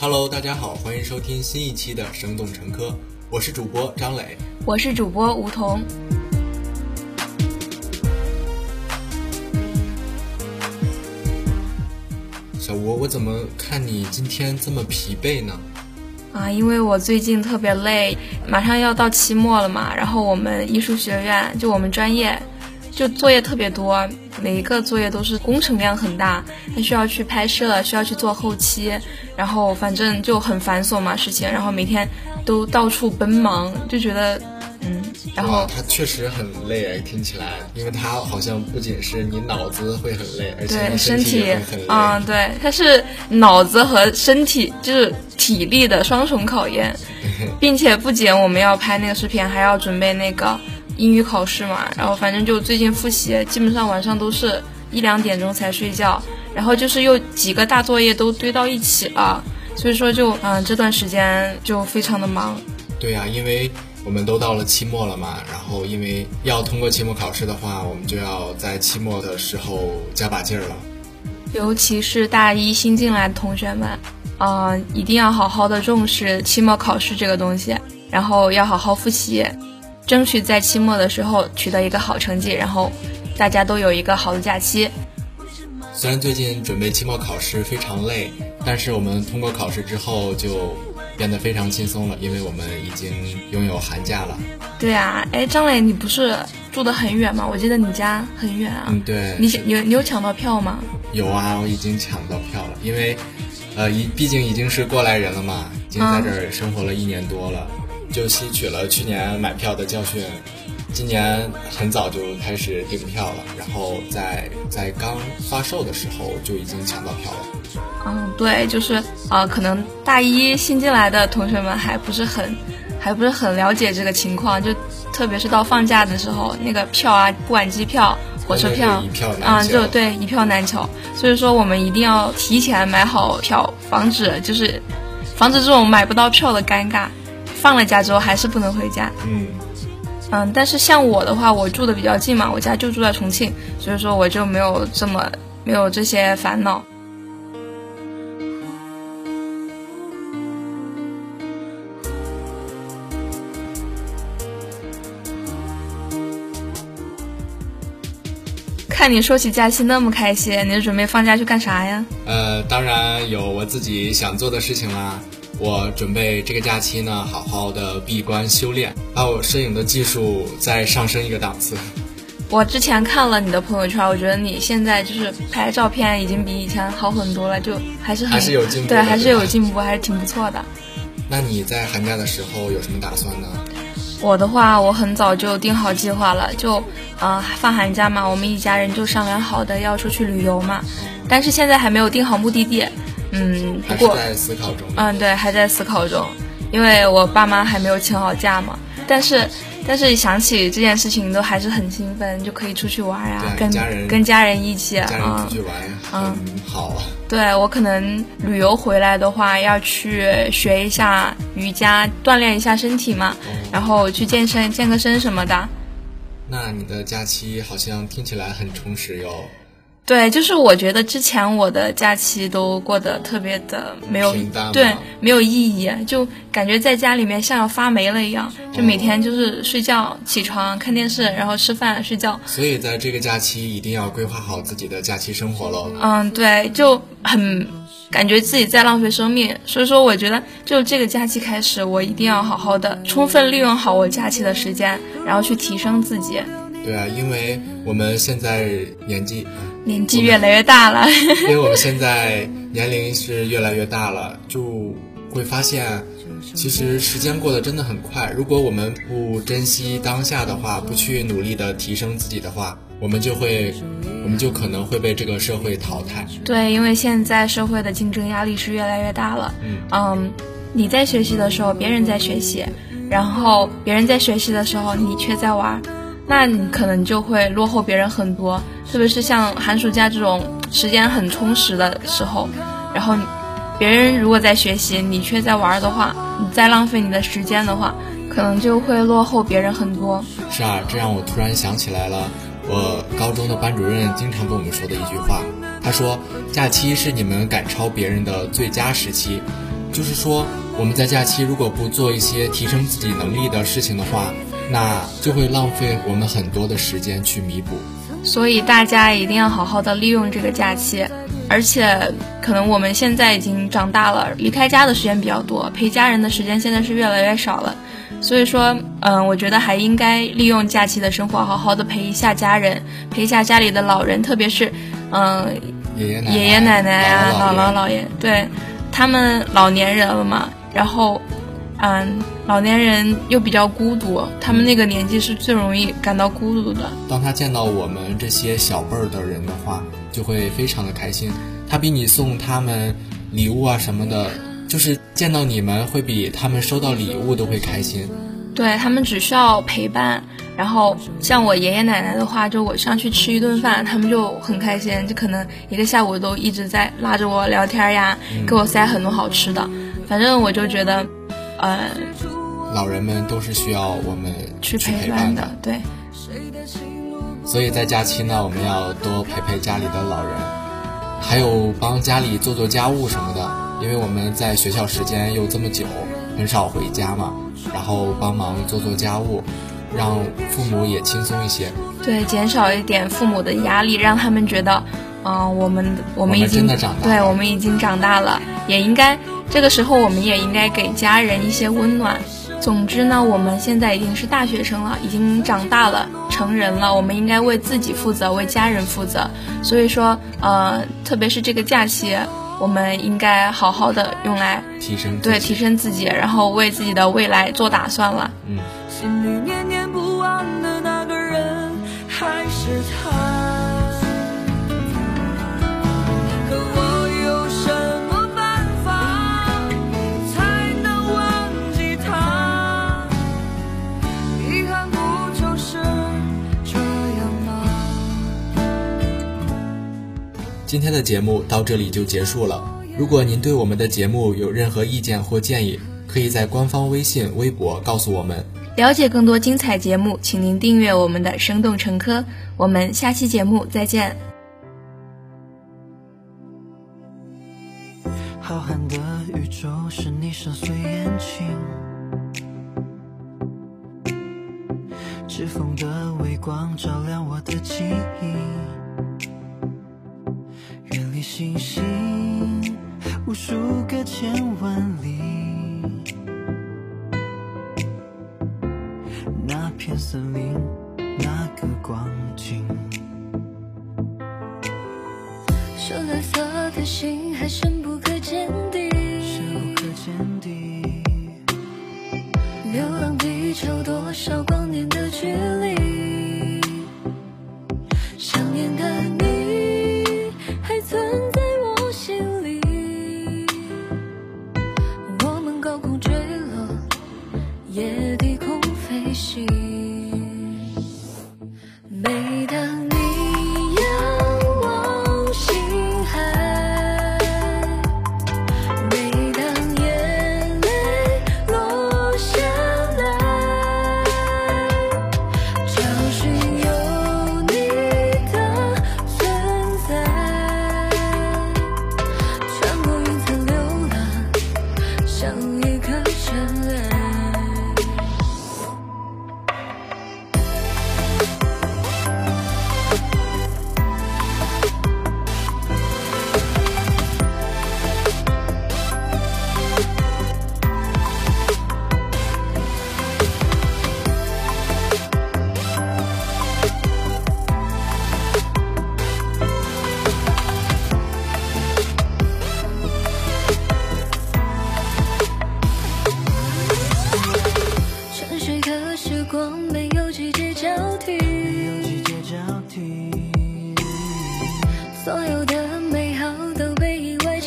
Hello，大家好，欢迎收听新一期的《生动成科》，我是主播张磊，我是主播吴桐。小吴，我怎么看你今天这么疲惫呢？啊，因为我最近特别累，马上要到期末了嘛，然后我们艺术学院就我们专业。就作业特别多，每一个作业都是工程量很大，还需要去拍摄，需要去做后期，然后反正就很繁琐嘛事情，然后每天都到处奔忙，就觉得，嗯，然后他确实很累，听起来，因为他好像不仅是你脑子会很累，而且身体也很累。嗯，对，他是脑子和身体就是体力的双重考验，并且不仅我们要拍那个视频，还要准备那个。英语考试嘛，然后反正就最近复习，基本上晚上都是一两点钟才睡觉，然后就是又几个大作业都堆到一起了，所以说就嗯这段时间就非常的忙。对呀，因为我们都到了期末了嘛，然后因为要通过期末考试的话，我们就要在期末的时候加把劲儿了。尤其是大一新进来的同学们，啊，一定要好好的重视期末考试这个东西，然后要好好复习。争取在期末的时候取得一个好成绩，然后大家都有一个好的假期。虽然最近准备期末考试非常累，但是我们通过考试之后就变得非常轻松了，因为我们已经拥有寒假了。对啊，哎，张磊，你不是住得很远吗？我记得你家很远啊。嗯，对。你你你有抢到票吗？有啊，我已经抢到票了，因为呃，已毕竟已经是过来人了嘛，已经在这儿生活了一年多了。就吸取了去年买票的教训，今年很早就开始订票了，然后在在刚发售的时候就已经抢到票了。嗯，对，就是啊，可能大一新进来的同学们还不是很还不是很了解这个情况，就特别是到放假的时候，那个票啊，不管机票、火车票，啊，就对一票难求。所以说，我们一定要提前买好票，防止就是防止这种买不到票的尴尬。放了假之后还是不能回家。嗯，嗯，但是像我的话，我住的比较近嘛，我家就住在重庆，所以说我就没有这么没有这些烦恼。看你说起假期那么开心，你是准备放假去干啥呀？呃，当然有我自己想做的事情啦。我准备这个假期呢，好好的闭关修炼，把我摄影的技术再上升一个档次。我之前看了你的朋友圈，我觉得你现在就是拍照片已经比以前好很多了，就还是还是有进步，对，还是有进步，还是挺不错的。那你在寒假的时候有什么打算呢？我的话，我很早就定好计划了，就呃放寒假嘛，我们一家人就商量好的要出去旅游嘛，但是现在还没有定好目的地。嗯，不过在思考中。嗯，对，还在思考中，因为我爸妈还没有请好假嘛。但是，但是想起这件事情，都还是很兴奋，就可以出去玩啊，跟家人跟家人一起啊，出去玩，嗯，好。对我可能旅游回来的话，要去学一下瑜伽，锻炼一下身体嘛，然后去健身，健个身什么的。那你的假期好像听起来很充实哟。对，就是我觉得之前我的假期都过得特别的没有对没有意义，就感觉在家里面像要发霉了一样，就每天就是睡觉、起床、看电视，然后吃饭、睡觉。所以在这个假期一定要规划好自己的假期生活喽。嗯，对，就很感觉自己在浪费生命，所以说我觉得就这个假期开始，我一定要好好的充分利用好我假期的时间，然后去提升自己。对啊，因为我们现在年纪。年纪越来越大了，因为我们现在年龄是越来越大了，就会发现，其实时间过得真的很快。如果我们不珍惜当下的话，不去努力的提升自己的话，我们就会，我们就可能会被这个社会淘汰。对，因为现在社会的竞争压力是越来越大了。嗯，你在学习的时候，别人在学习，然后别人在学习的时候，你却在玩。那你可能就会落后别人很多，特别是像寒暑假这种时间很充实的时候，然后别人如果在学习，你却在玩的话，你在浪费你的时间的话，可能就会落后别人很多。是啊，这让我突然想起来了，我高中的班主任经常跟我们说的一句话，他说：“假期是你们赶超别人的最佳时期。”就是说我们在假期如果不做一些提升自己能力的事情的话，那就会浪费我们很多的时间去弥补。所以大家一定要好好的利用这个假期，而且可能我们现在已经长大了，离开家的时间比较多，陪家人的时间现在是越来越少了。所以说，嗯，我觉得还应该利用假期的生活，好好的陪一下家人，陪一下家里的老人，特别是，嗯，爷爷爷爷奶奶啊，姥姥姥爷，对，他们老年人了嘛，然后，嗯，老年人又比较孤独，他们那个年纪是最容易感到孤独的。当他见到我们这些小辈儿的人的话，就会非常的开心。他比你送他们礼物啊什么的。就是见到你们会比他们收到礼物都会开心，对他们只需要陪伴。然后像我爷爷奶奶的话，就我上去吃一顿饭，他们就很开心，就可能一个下午都一直在拉着我聊天呀，给我塞很多好吃的。反正我就觉得，呃，老人们都是需要我们去陪伴的，对。所以在假期呢，我们要多陪陪家里的老人，还有帮家里做做家务什么的。因为我们在学校时间又这么久，很少回家嘛，然后帮忙做做家务，让父母也轻松一些。对，减少一点父母的压力，让他们觉得，嗯，我们我们已经对，我们已经长大了，也应该这个时候我们也应该给家人一些温暖。总之呢，我们现在已经是大学生了，已经长大了，成人了，我们应该为自己负责，为家人负责。所以说，呃，特别是这个假期。我们应该好好的用来提升对提升自己，然后为自己的未来做打算了。嗯。今天的节目到这里就结束了。如果您对我们的节目有任何意见或建议，可以在官方微信、微博告诉我们。了解更多精彩节目，请您订阅我们的《生动成科》。我们下期节目再见。浩瀚的宇宙是你深邃眼睛，指缝的微光照亮我的记忆。星星无数个千万里，那片森林，那个光景，深蓝色的心还深不可见底，深不可见底，流浪地球多少光年的距离，想念的你存。相遇。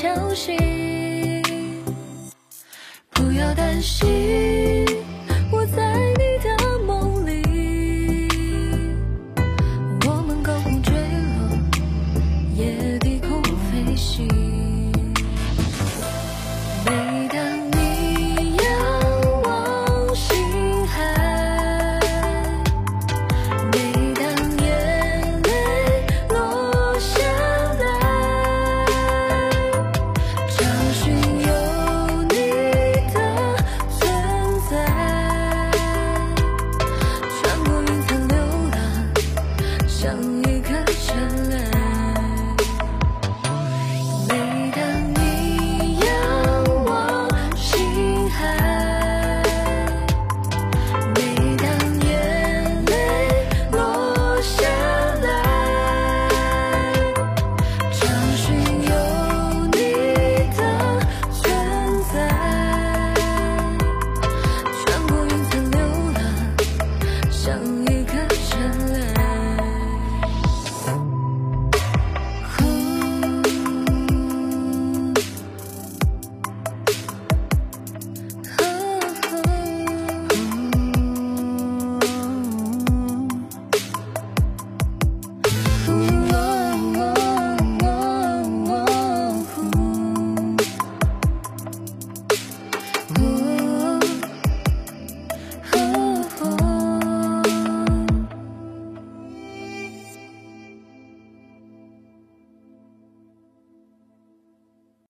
消息。不要担心。